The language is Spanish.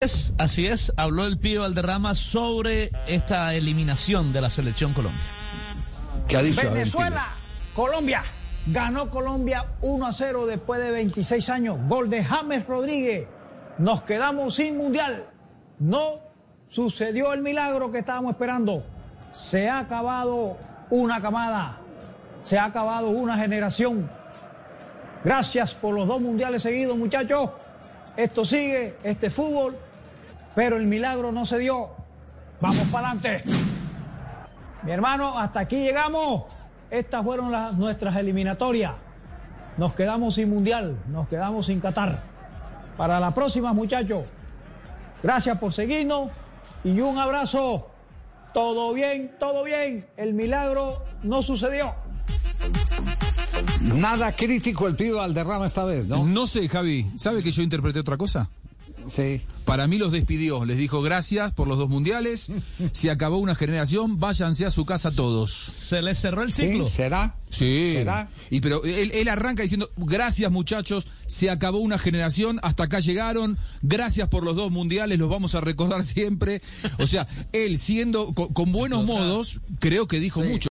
Es, así es, habló el Pío Valderrama sobre esta eliminación de la selección Colombia. ¿Qué ha dicho? Venezuela, Colombia. Ganó Colombia 1 a 0 después de 26 años. Gol de James Rodríguez. Nos quedamos sin mundial. No sucedió el milagro que estábamos esperando. Se ha acabado una camada. Se ha acabado una generación. Gracias por los dos mundiales seguidos, muchachos. Esto sigue, este fútbol, pero el milagro no se dio. Vamos para adelante. Mi hermano, hasta aquí llegamos. Estas fueron las, nuestras eliminatorias. Nos quedamos sin mundial, nos quedamos sin Qatar. Para la próxima, muchachos. Gracias por seguirnos y un abrazo. Todo bien, todo bien. El milagro no sucedió. Nada crítico el Pío Valderrama esta vez, ¿no? No sé, Javi. ¿Sabe que yo interpreté otra cosa? Sí. Para mí los despidió, les dijo gracias por los dos mundiales, se acabó una generación, váyanse a su casa todos. Se les cerró el ¿Sí? ciclo. ¿Será? Sí. ¿Será? Y pero él, él arranca diciendo, gracias muchachos, se acabó una generación, hasta acá llegaron, gracias por los dos mundiales, los vamos a recordar siempre. O sea, él siendo con, con buenos modos, creo que dijo Sí. mucho.